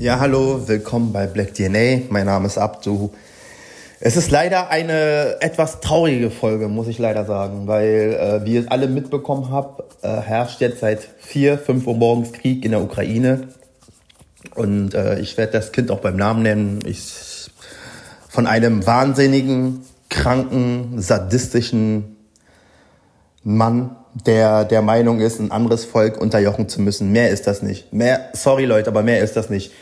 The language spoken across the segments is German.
Ja, hallo, willkommen bei Black DNA. Mein Name ist Abdu. Es ist leider eine etwas traurige Folge, muss ich leider sagen, weil, äh, wie ihr alle mitbekommen habt, äh, herrscht jetzt seit vier, fünf Uhr morgens Krieg in der Ukraine. Und äh, ich werde das Kind auch beim Namen nennen. Ich, von einem wahnsinnigen, kranken, sadistischen Mann, der der Meinung ist, ein anderes Volk unterjochen zu müssen. Mehr ist das nicht. Mehr, sorry Leute, aber mehr ist das nicht.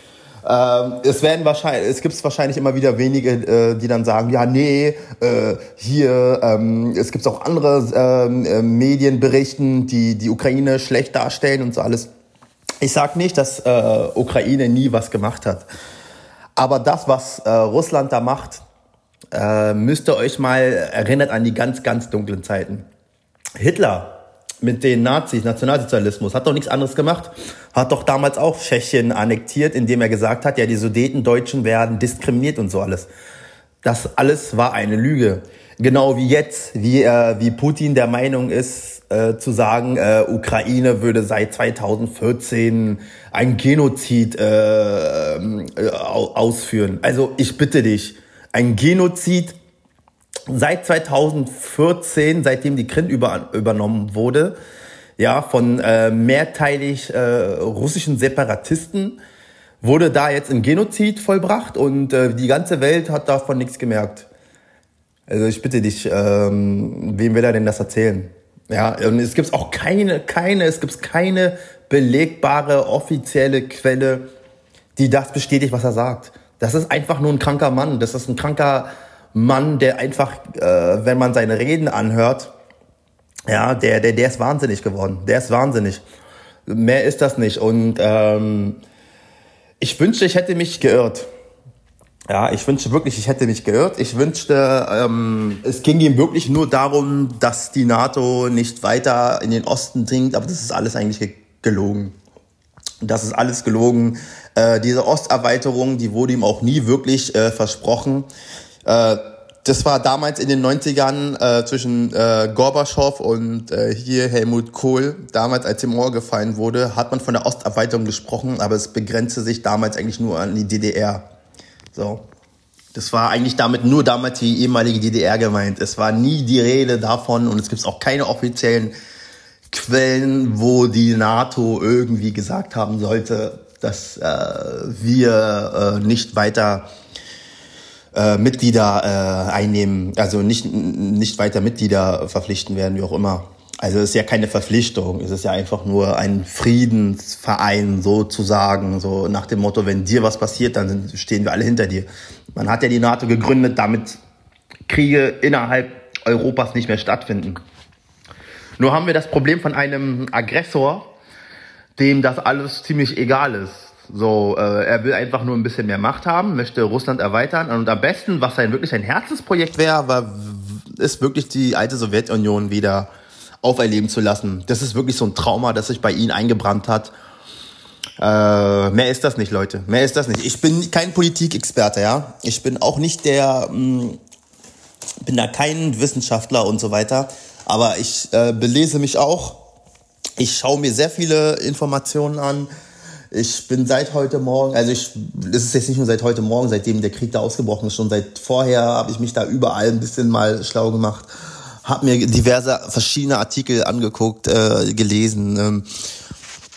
Ähm, es werden wahrscheinlich, es gibt wahrscheinlich immer wieder wenige, äh, die dann sagen, ja, nee, äh, hier, ähm, es gibt auch andere ähm, äh, Medienberichten, die die Ukraine schlecht darstellen und so alles. Ich sag nicht, dass äh, Ukraine nie was gemacht hat. Aber das, was äh, Russland da macht, äh, müsst ihr euch mal erinnert an die ganz, ganz dunklen Zeiten. Hitler mit den Nazis, Nationalsozialismus, hat doch nichts anderes gemacht. Hat doch damals auch Tschechien annektiert, indem er gesagt hat, ja, die Sudetendeutschen werden diskriminiert und so alles. Das alles war eine Lüge. Genau wie jetzt, wie, äh, wie Putin der Meinung ist, äh, zu sagen, äh, Ukraine würde seit 2014 ein Genozid äh, äh, ausführen. Also ich bitte dich, ein Genozid seit 2014, seitdem die Krim über, übernommen wurde, ja, von äh, mehrteilig äh, russischen Separatisten, wurde da jetzt ein Genozid vollbracht und äh, die ganze Welt hat davon nichts gemerkt. Also ich bitte dich, ähm, wem will er denn das erzählen? Ja, und es gibt auch keine, keine, es gibt keine belegbare offizielle Quelle, die das bestätigt, was er sagt. Das ist einfach nur ein kranker Mann. Das ist ein kranker Mann, der einfach, äh, wenn man seine Reden anhört, ja, der, der, der ist wahnsinnig geworden. Der ist wahnsinnig. Mehr ist das nicht. Und ähm, ich wünschte, ich hätte mich geirrt. Ja, ich wünschte wirklich, ich hätte mich geirrt. Ich wünschte, ähm, es ging ihm wirklich nur darum, dass die NATO nicht weiter in den Osten dringt, aber das ist alles eigentlich gelogen. Das ist alles gelogen. Äh, diese Osterweiterung, die wurde ihm auch nie wirklich äh, versprochen. Äh, das war damals in den 90ern äh, zwischen äh, Gorbatschow und äh, hier Helmut Kohl. Damals, als die Mauer gefallen wurde, hat man von der Osterweiterung gesprochen, aber es begrenzte sich damals eigentlich nur an die DDR. So. Das war eigentlich damit nur damals die ehemalige DDR gemeint. Es war nie die Rede davon und es gibt auch keine offiziellen Quellen, wo die NATO irgendwie gesagt haben sollte, dass äh, wir äh, nicht weiter äh, Mitglieder äh, einnehmen, also nicht, nicht weiter Mitglieder verpflichten werden, wie auch immer. Also es ist ja keine Verpflichtung, es ist ja einfach nur ein Friedensverein sozusagen, so nach dem Motto, wenn dir was passiert, dann stehen wir alle hinter dir. Man hat ja die NATO gegründet, damit Kriege innerhalb Europas nicht mehr stattfinden. Nur haben wir das Problem von einem Aggressor, dem das alles ziemlich egal ist. So, äh, er will einfach nur ein bisschen mehr Macht haben, möchte Russland erweitern und am besten, was sein wirklich ein Herzensprojekt wäre, war, ist wirklich die alte Sowjetunion wieder auferleben zu lassen. Das ist wirklich so ein Trauma, das sich bei ihnen eingebrannt hat. Äh, mehr ist das nicht, Leute. Mehr ist das nicht. Ich bin kein Politikexperte, ja. Ich bin auch nicht der, mh, hm, bin da kein Wissenschaftler und so weiter. Aber ich äh, belese mich auch. Ich schaue mir sehr viele Informationen an ich bin seit heute Morgen, also ich, das ist jetzt nicht nur seit heute Morgen, seitdem der Krieg da ausgebrochen ist, schon seit vorher habe ich mich da überall ein bisschen mal schlau gemacht, habe mir diverse verschiedene Artikel angeguckt, äh, gelesen. Ähm,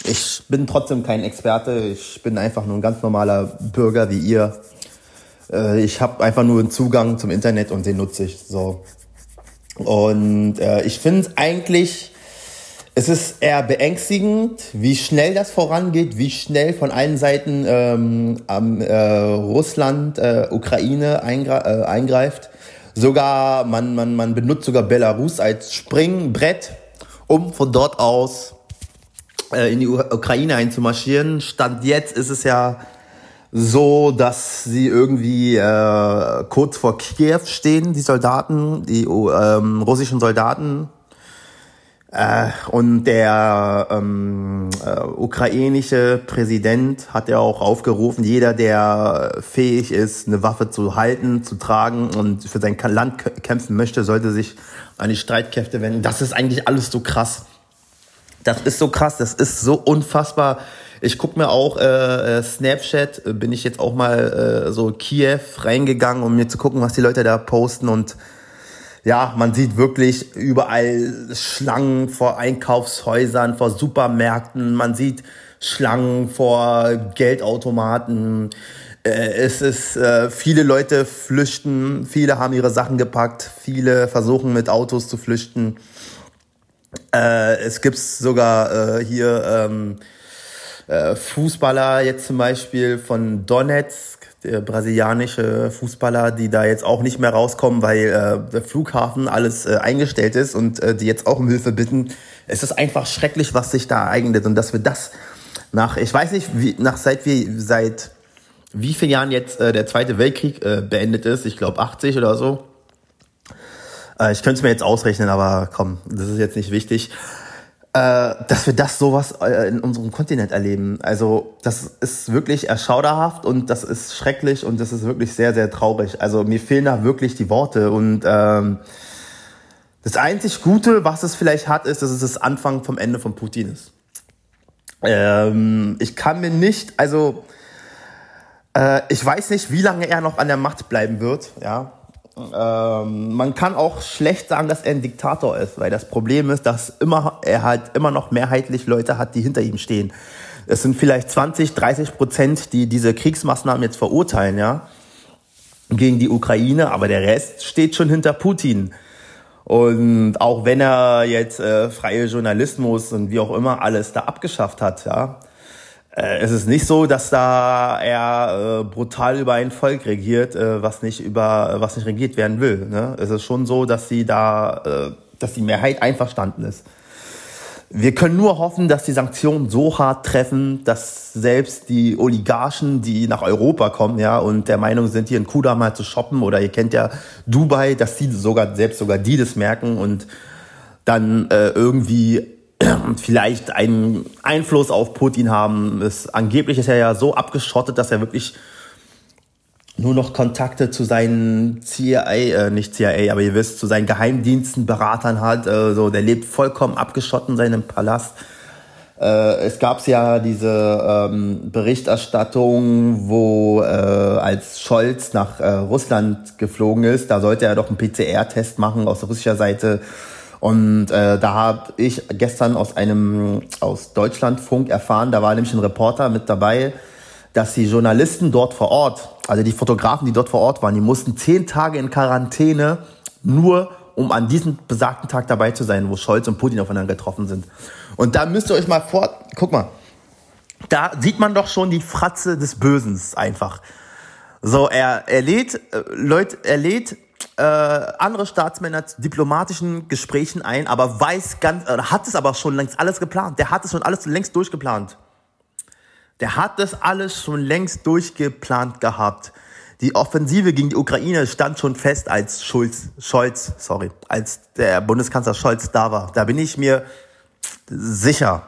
ich bin trotzdem kein Experte, ich bin einfach nur ein ganz normaler Bürger wie ihr. Äh, ich habe einfach nur einen Zugang zum Internet und den nutze ich so. Und äh, ich finde es eigentlich es ist eher beängstigend, wie schnell das vorangeht, wie schnell von allen Seiten ähm, äh, Russland, äh, Ukraine eingre äh, eingreift. Sogar, man, man, man benutzt sogar Belarus als Springbrett, um von dort aus äh, in die U Ukraine einzumarschieren. Stand jetzt ist es ja so, dass sie irgendwie äh, kurz vor Kiew stehen, die Soldaten, die ähm, russischen Soldaten äh, und der ähm, äh, ukrainische Präsident hat ja auch aufgerufen, jeder, der fähig ist, eine Waffe zu halten, zu tragen und für sein Land kämpfen möchte, sollte sich an die Streitkräfte wenden. Das ist eigentlich alles so krass. Das ist so krass, das ist so unfassbar Ich guck mir auch äh, Snapchat, bin ich jetzt auch mal äh, so Kiew reingegangen, um mir zu gucken, was die Leute da posten und ja, man sieht wirklich überall Schlangen vor Einkaufshäusern, vor Supermärkten, man sieht Schlangen vor Geldautomaten. Äh, es ist, äh, viele Leute flüchten, viele haben ihre Sachen gepackt, viele versuchen mit Autos zu flüchten. Äh, es gibt sogar hier ähm, Fußballer jetzt zum Beispiel von Donetsk, brasilianische Fußballer, die da jetzt auch nicht mehr rauskommen, weil äh, der Flughafen alles äh, eingestellt ist und äh, die jetzt auch um Hilfe bitten. Es ist einfach schrecklich, was sich da ereignet und dass wir das nach, ich weiß nicht, wie, nach seit wie seit wie vielen Jahren jetzt äh, der Zweite Weltkrieg äh, beendet ist, ich glaube 80 oder so. Äh, ich könnte es mir jetzt ausrechnen, aber komm, das ist jetzt nicht wichtig äh, dass wir das sowas äh, in unserem Kontinent erleben. Also das ist wirklich erschauderhaft und das ist schrecklich und das ist wirklich sehr, sehr traurig. Also mir fehlen da wirklich die Worte und ähm, das einzig Gute, was es vielleicht hat, ist, dass es das Anfang vom Ende von Putin ist. Ähm, ich kann mir nicht, also äh, ich weiß nicht, wie lange er noch an der Macht bleiben wird, ja. Ähm, man kann auch schlecht sagen, dass er ein Diktator ist, weil das Problem ist, dass immer, er halt immer noch mehrheitlich Leute hat, die hinter ihm stehen. Es sind vielleicht 20, 30 Prozent, die diese Kriegsmaßnahmen jetzt verurteilen, ja, gegen die Ukraine, aber der Rest steht schon hinter Putin. Und auch wenn er jetzt äh, freie Journalismus und wie auch immer alles da abgeschafft hat, ja, es ist nicht so, dass da er äh, brutal über ein Volk regiert, äh, was nicht über was nicht regiert werden will. Ne? Es ist schon so, dass sie da, äh, dass die Mehrheit einverstanden ist. Wir können nur hoffen, dass die Sanktionen so hart treffen, dass selbst die Oligarchen, die nach Europa kommen, ja, und der Meinung sind, hier in Kuda mal zu shoppen, oder ihr kennt ja Dubai, dass die sogar, selbst sogar die das merken und dann äh, irgendwie vielleicht einen Einfluss auf Putin haben. Es, angeblich ist er ja so abgeschottet, dass er wirklich nur noch Kontakte zu seinen CIA, äh, nicht CIA, aber ihr wisst, zu seinen Geheimdiensten, Beratern hat. Äh, so, der lebt vollkommen abgeschottet in seinem Palast. Äh, es gab ja diese ähm, Berichterstattung, wo äh, als Scholz nach äh, Russland geflogen ist, da sollte er doch einen PCR-Test machen aus russischer Seite und äh, da habe ich gestern aus einem aus Deutschlandfunk erfahren, da war nämlich ein Reporter mit dabei, dass die Journalisten dort vor Ort, also die Fotografen, die dort vor Ort waren, die mussten zehn Tage in Quarantäne, nur um an diesem besagten Tag dabei zu sein, wo Scholz und Putin aufeinander getroffen sind. Und da müsst ihr euch mal vor, guck mal, da sieht man doch schon die Fratze des Bösens einfach. So, er, er lädt, äh, Leute, er lädt äh, andere Staatsmänner zu diplomatischen Gesprächen ein, aber weiß ganz, äh, hat es aber schon längst alles geplant. Der hat es schon alles längst durchgeplant. Der hat das alles schon längst durchgeplant gehabt. Die Offensive gegen die Ukraine stand schon fest, als Schulz, Scholz, sorry, als der Bundeskanzler Scholz da war. Da bin ich mir sicher.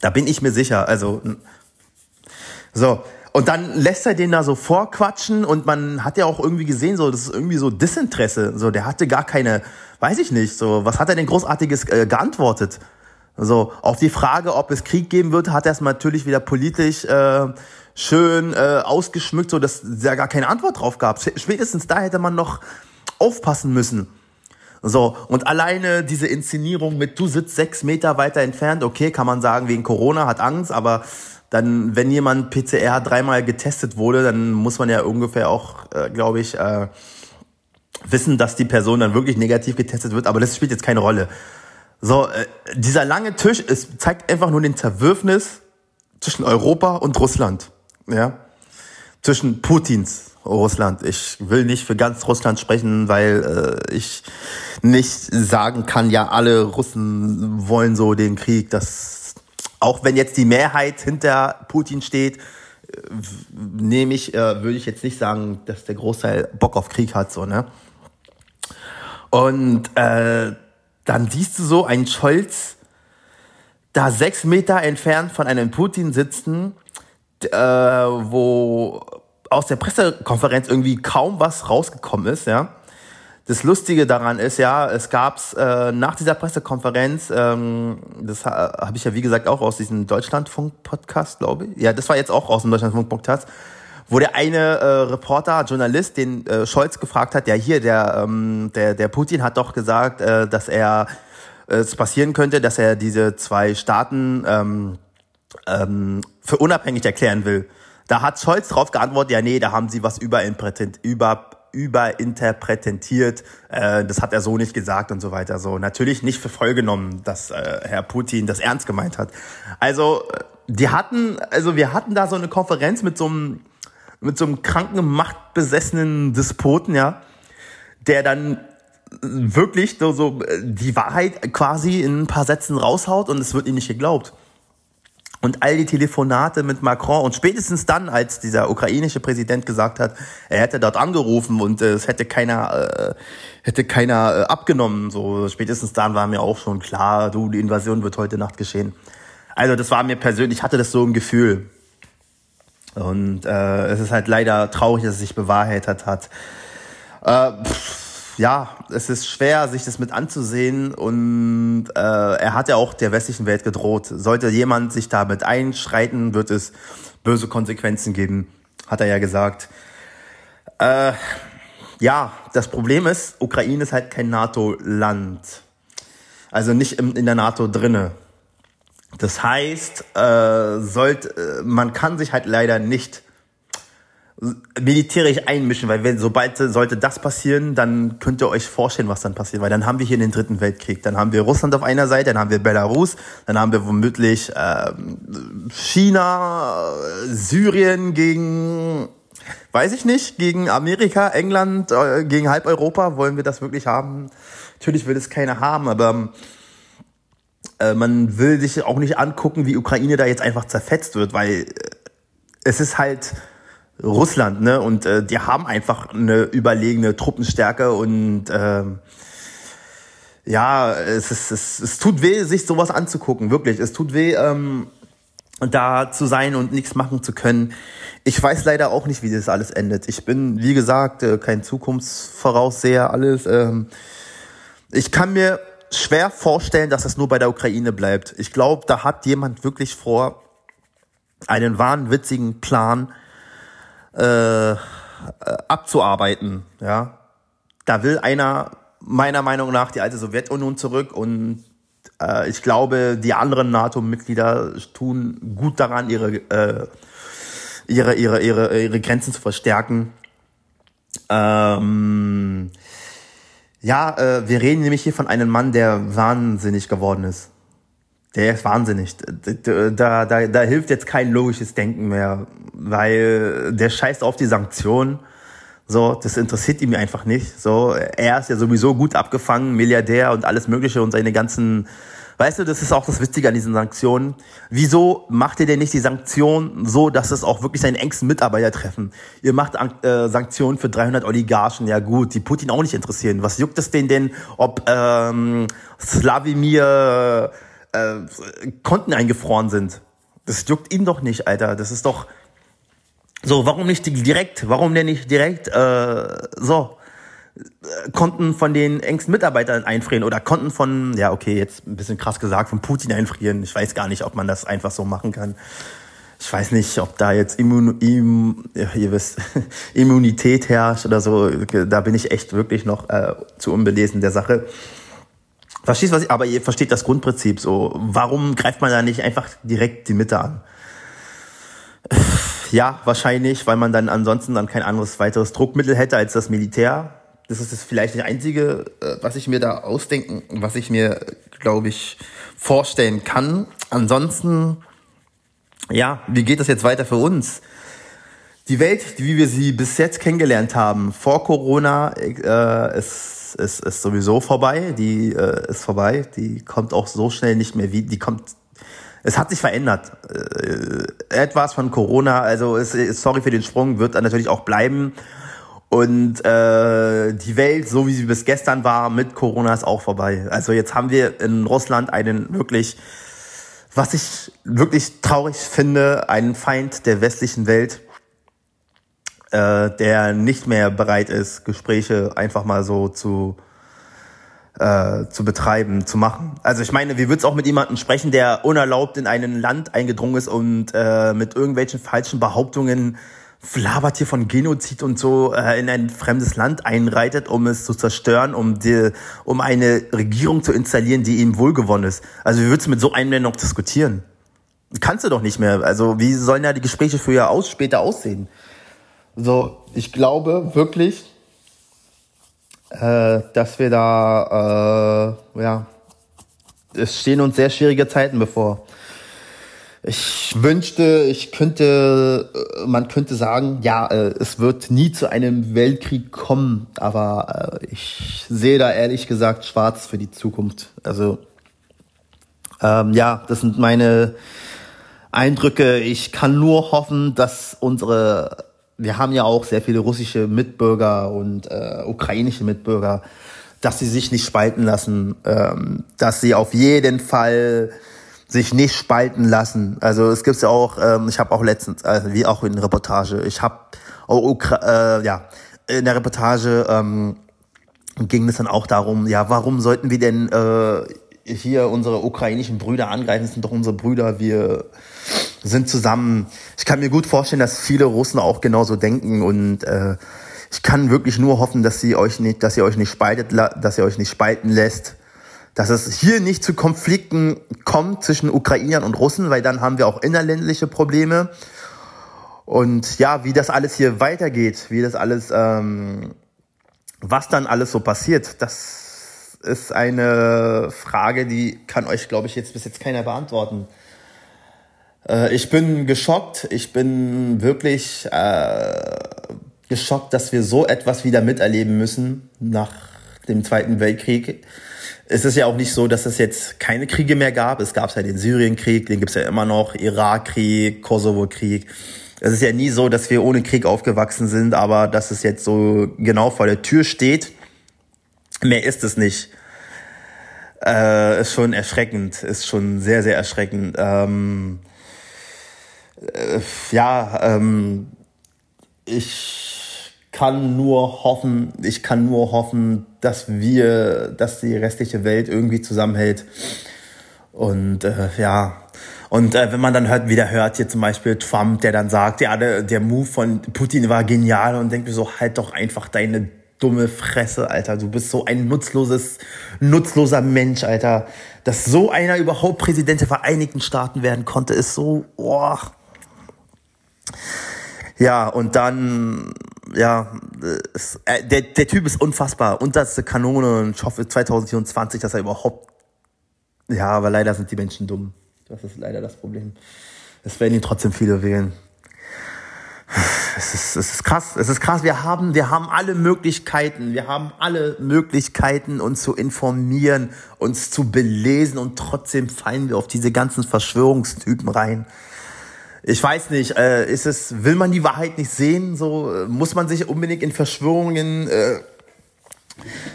Da bin ich mir sicher. Also, so. Und dann lässt er den da so vorquatschen und man hat ja auch irgendwie gesehen, so, das ist irgendwie so Disinteresse. So, der hatte gar keine, weiß ich nicht, so, was hat er denn großartiges äh, geantwortet? So, auf die Frage, ob es Krieg geben wird, hat er es natürlich wieder politisch äh, schön äh, ausgeschmückt, so dass ja gar keine Antwort drauf gab. Spätestens da hätte man noch aufpassen müssen. So, und alleine diese Inszenierung mit, du sitzt sechs Meter weiter entfernt, okay, kann man sagen, wegen Corona, hat Angst, aber dann, wenn jemand PCR dreimal getestet wurde, dann muss man ja ungefähr auch, äh, glaube ich, äh, wissen, dass die Person dann wirklich negativ getestet wird, aber das spielt jetzt keine Rolle. So, äh, dieser lange Tisch es zeigt einfach nur den Zerwürfnis zwischen Europa und Russland. Ja? Zwischen Putins Russland. Ich will nicht für ganz Russland sprechen, weil äh, ich nicht sagen kann, ja, alle Russen wollen so den Krieg. Das auch wenn jetzt die Mehrheit hinter Putin steht, äh, nehme ich, äh, würde ich jetzt nicht sagen, dass der Großteil Bock auf Krieg hat, so, ne? Und äh, dann siehst du so einen Scholz da sechs Meter entfernt von einem Putin sitzen, äh, wo aus der Pressekonferenz irgendwie kaum was rausgekommen ist, ja. Das Lustige daran ist, ja, es gab's äh, nach dieser Pressekonferenz, ähm, das ha, habe ich ja wie gesagt auch aus diesem Deutschlandfunk-Podcast, glaube ich. Ja, das war jetzt auch aus dem Deutschlandfunk-Podcast, wo der eine äh, Reporter, Journalist, den äh, Scholz gefragt hat, ja hier, der, ähm, der, der Putin hat doch gesagt, äh, dass er äh, es passieren könnte, dass er diese zwei Staaten ähm, ähm, für unabhängig erklären will. Da hat Scholz drauf geantwortet, ja nee, da haben sie was überinterpretiert, über überinterpretiert, äh, das hat er so nicht gesagt und so weiter. So natürlich nicht für voll genommen, dass äh, Herr Putin das ernst gemeint hat. Also äh, die hatten, also wir hatten da so eine Konferenz mit so einem mit so einem kranken, machtbesessenen Despoten, ja, der dann wirklich so, so die Wahrheit quasi in ein paar Sätzen raushaut und es wird ihm nicht geglaubt und all die Telefonate mit Macron und spätestens dann, als dieser ukrainische Präsident gesagt hat, er hätte dort angerufen und äh, es hätte keiner äh, hätte keiner äh, abgenommen, so spätestens dann war mir auch schon klar, du die Invasion wird heute Nacht geschehen. Also das war mir persönlich, ich hatte das so im Gefühl. Und äh, es ist halt leider traurig, dass es sich bewahrheitet hat. Äh, pff, ja, es ist schwer, sich das mit anzusehen und äh, er hat ja auch der westlichen Welt gedroht. Sollte jemand sich damit einschreiten, wird es böse Konsequenzen geben, hat er ja gesagt. Äh, ja, das Problem ist, Ukraine ist halt kein NATO-Land. Also nicht in, in der NATO drinne. Das heißt, äh, sollte, äh, man kann sich halt leider nicht militärisch einmischen, weil wenn, sobald sollte das passieren, dann könnt ihr euch vorstellen, was dann passiert, weil dann haben wir hier den dritten Weltkrieg, dann haben wir Russland auf einer Seite, dann haben wir Belarus, dann haben wir womöglich äh, China, Syrien gegen, weiß ich nicht, gegen Amerika, England, äh, gegen halb Europa, wollen wir das wirklich haben? Natürlich will es keiner haben, aber äh, man will sich auch nicht angucken, wie Ukraine da jetzt einfach zerfetzt wird, weil äh, es ist halt Russland, ne? Und äh, die haben einfach eine überlegene Truppenstärke und äh, ja, es, ist, es, es tut weh, sich sowas anzugucken, wirklich. Es tut weh, ähm, da zu sein und nichts machen zu können. Ich weiß leider auch nicht, wie das alles endet. Ich bin, wie gesagt, äh, kein Zukunftsvorausseher, alles. Ähm, ich kann mir schwer vorstellen, dass es nur bei der Ukraine bleibt. Ich glaube, da hat jemand wirklich vor, einen wahnwitzigen Plan, äh, abzuarbeiten. Ja, da will einer meiner Meinung nach die alte Sowjetunion zurück und äh, ich glaube, die anderen NATO-Mitglieder tun gut daran, ihre äh, ihre ihre ihre ihre Grenzen zu verstärken. Ähm, ja, äh, wir reden nämlich hier von einem Mann, der wahnsinnig geworden ist. Der ist wahnsinnig. Da, da, da hilft jetzt kein logisches Denken mehr, weil der scheißt auf die Sanktionen. So, das interessiert ihn einfach nicht. So, er ist ja sowieso gut abgefangen, Milliardär und alles Mögliche und seine ganzen, weißt du, das ist auch das Witzige an diesen Sanktionen. Wieso macht ihr denn nicht die Sanktionen so, dass es auch wirklich seine engsten Mitarbeiter treffen? Ihr macht äh, Sanktionen für 300 Oligarchen, ja gut, die Putin auch nicht interessieren. Was juckt es denen denn, ob ähm, Slavimir äh, Konten eingefroren sind. Das juckt ihn doch nicht, Alter. Das ist doch so. Warum nicht direkt? Warum denn nicht direkt äh, so äh, Konten von den engsten Mitarbeitern einfrieren oder Konten von ja okay jetzt ein bisschen krass gesagt von Putin einfrieren. Ich weiß gar nicht, ob man das einfach so machen kann. Ich weiß nicht, ob da jetzt Immun, Immun, ihr wisst, Immunität herrscht oder so. Da bin ich echt wirklich noch äh, zu unbelesen der Sache. Verstehst was ich, aber ihr versteht das Grundprinzip so. Warum greift man da nicht einfach direkt die Mitte an? Ja, wahrscheinlich, weil man dann ansonsten dann kein anderes weiteres Druckmittel hätte als das Militär. Das ist das vielleicht das Einzige, äh, was ich mir da ausdenken, was ich mir, glaube ich, vorstellen kann. Ansonsten, ja, wie geht das jetzt weiter für uns? Die Welt, wie wir sie bis jetzt kennengelernt haben, vor Corona, äh, ist ist, ist sowieso vorbei. Die äh, ist vorbei. Die kommt auch so schnell nicht mehr wie. Die kommt. Es hat sich verändert. Äh, etwas von Corona, also ist, sorry für den Sprung, wird natürlich auch bleiben. Und äh, die Welt, so wie sie bis gestern war, mit Corona ist auch vorbei. Also jetzt haben wir in Russland einen wirklich, was ich wirklich traurig finde, einen Feind der westlichen Welt, äh, der nicht mehr bereit ist, Gespräche einfach mal so zu äh, zu betreiben, zu machen. Also ich meine, wie würdest auch mit jemandem sprechen, der unerlaubt in ein Land eingedrungen ist und äh, mit irgendwelchen falschen Behauptungen flabert hier von Genozid und so äh, in ein fremdes Land einreitet, um es zu zerstören, um die, um eine Regierung zu installieren, die ihm wohlgewonnen ist. Also wie würdest du mit so einem denn noch diskutieren? Kannst du doch nicht mehr. Also wie sollen ja die Gespräche ja aus, später aussehen? So, ich glaube wirklich, äh, dass wir da, äh, ja, es stehen uns sehr schwierige Zeiten bevor. Ich wünschte, ich könnte, äh, man könnte sagen, ja, äh, es wird nie zu einem Weltkrieg kommen, aber äh, ich sehe da ehrlich gesagt schwarz für die Zukunft. Also ähm, ja, das sind meine Eindrücke. Ich kann nur hoffen, dass unsere wir haben ja auch sehr viele russische Mitbürger und äh, ukrainische Mitbürger, dass sie sich nicht spalten lassen, ähm, dass sie auf jeden Fall sich nicht spalten lassen. Also es gibt ja auch, ähm, ich habe auch letztens, also wie auch in der Reportage, ich habe äh, ja in der Reportage ähm, ging es dann auch darum, ja, warum sollten wir denn äh, hier unsere ukrainischen Brüder angreifen? Das sind doch unsere Brüder, wir sind zusammen. Ich kann mir gut vorstellen, dass viele Russen auch genauso denken und äh, ich kann wirklich nur hoffen, dass sie euch nicht, dass ihr euch nicht spaltet, dass ihr euch nicht spalten lässt, dass es hier nicht zu Konflikten kommt zwischen Ukrainern und Russen, weil dann haben wir auch innerländliche Probleme. Und ja, wie das alles hier weitergeht, wie das alles, ähm, was dann alles so passiert, das ist eine Frage, die kann euch, glaube ich, jetzt bis jetzt keiner beantworten. Äh, ich bin geschockt. Ich bin wirklich äh, geschockt, dass wir so etwas wieder miterleben müssen nach dem Zweiten Weltkrieg. Es ist ja auch nicht so, dass es jetzt keine Kriege mehr gab. Es gab ja den Syrienkrieg, den gibt es ja immer noch, Irakkrieg, Kosovo-Krieg. Es ist ja nie so, dass wir ohne Krieg aufgewachsen sind, aber dass es jetzt so genau vor der Tür steht, mehr ist es nicht. Äh, ist schon erschreckend, ist schon sehr, sehr erschreckend. Ähm, äh, ja, ähm, ich kann nur hoffen, ich kann nur hoffen, dass wir, dass die restliche Welt irgendwie zusammenhält. Und äh, ja, und äh, wenn man dann hört, wieder hört, hier zum Beispiel Trump, der dann sagt, ja, der, der Move von Putin war genial und denkt mir so, halt doch einfach deine dumme Fresse, Alter. Du bist so ein nutzloses, nutzloser Mensch, Alter. Dass so einer überhaupt Präsident der Vereinigten Staaten werden konnte, ist so, boah. Ja, und dann, ja, es, äh, der, der Typ ist unfassbar. Unterste Kanone und ich hoffe 2024, dass er überhaupt, ja, aber leider sind die Menschen dumm. Das ist leider das Problem. Es werden ihn trotzdem viele wählen. Es ist, es ist krass, es ist krass. Wir haben, wir haben alle Möglichkeiten, wir haben alle Möglichkeiten, uns zu informieren, uns zu belesen und trotzdem fallen wir auf diese ganzen Verschwörungstypen rein ich weiß nicht, äh, ist es, will man die Wahrheit nicht sehen? So äh, muss man sich unbedingt in Verschwörungen, äh,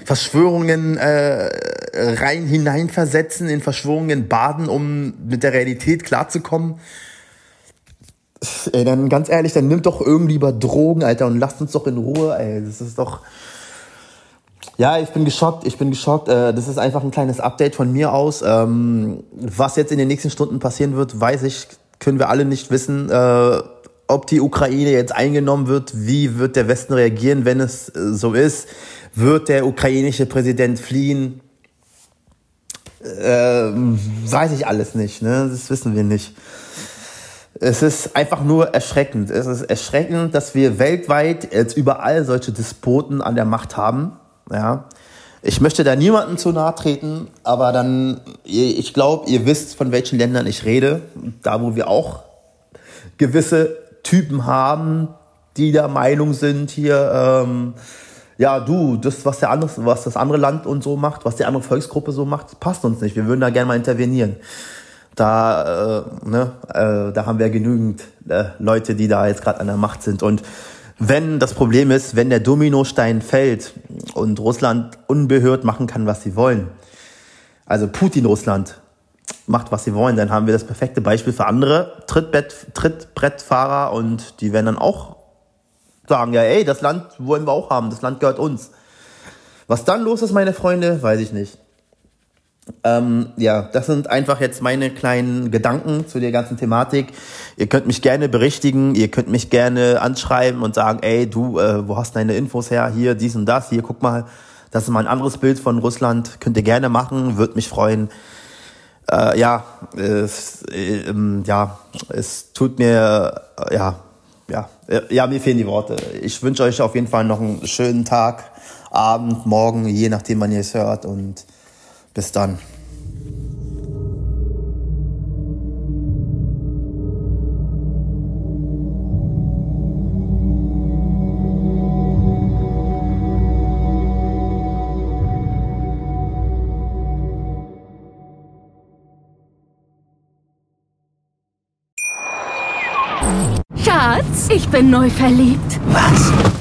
Verschwörungen äh, rein hineinversetzen, in Verschwörungen baden, um mit der Realität klarzukommen. Ey, dann ganz ehrlich, dann nimmt doch irgendwie lieber Drogen, Alter, und lasst uns doch in Ruhe, ey. Das ist doch. Ja, ich bin geschockt, ich bin geschockt. Äh, das ist einfach ein kleines Update von mir aus. Ähm, was jetzt in den nächsten Stunden passieren wird, weiß ich können wir alle nicht wissen, äh, ob die Ukraine jetzt eingenommen wird, wie wird der Westen reagieren, wenn es äh, so ist, wird der ukrainische Präsident fliehen, äh, weiß ich alles nicht, ne? das wissen wir nicht. Es ist einfach nur erschreckend. Es ist erschreckend, dass wir weltweit jetzt überall solche Despoten an der Macht haben. Ja, ich möchte da niemandem zu nahe treten, aber dann, ich glaube, ihr wisst, von welchen Ländern ich rede. Da, wo wir auch gewisse Typen haben, die der Meinung sind, hier, ähm, ja, du, das, was, der andere, was das andere Land und so macht, was die andere Volksgruppe so macht, passt uns nicht. Wir würden da gerne mal intervenieren. Da, äh, ne, äh, da haben wir genügend äh, Leute, die da jetzt gerade an der Macht sind. Und wenn das Problem ist, wenn der Dominostein fällt und Russland unbehört machen kann, was sie wollen, also Putin Russland macht, was sie wollen, dann haben wir das perfekte Beispiel für andere Trittbrett, Trittbrettfahrer und die werden dann auch sagen, ja, ey, das Land wollen wir auch haben, das Land gehört uns. Was dann los ist, meine Freunde, weiß ich nicht. Ähm, ja, das sind einfach jetzt meine kleinen Gedanken zu der ganzen Thematik. Ihr könnt mich gerne berichtigen, ihr könnt mich gerne anschreiben und sagen, ey, du, äh, wo hast deine Infos her? Hier, dies und das, hier, guck mal, das ist mal ein anderes Bild von Russland. Könnt ihr gerne machen, würde mich freuen. Äh, ja, es, äh, ja, es tut mir, äh, ja, ja, äh, ja, mir fehlen die Worte. Ich wünsche euch auf jeden Fall noch einen schönen Tag, Abend, Morgen, je nachdem, wann ihr es hört und bis dann. Schatz, ich bin neu verliebt. Was?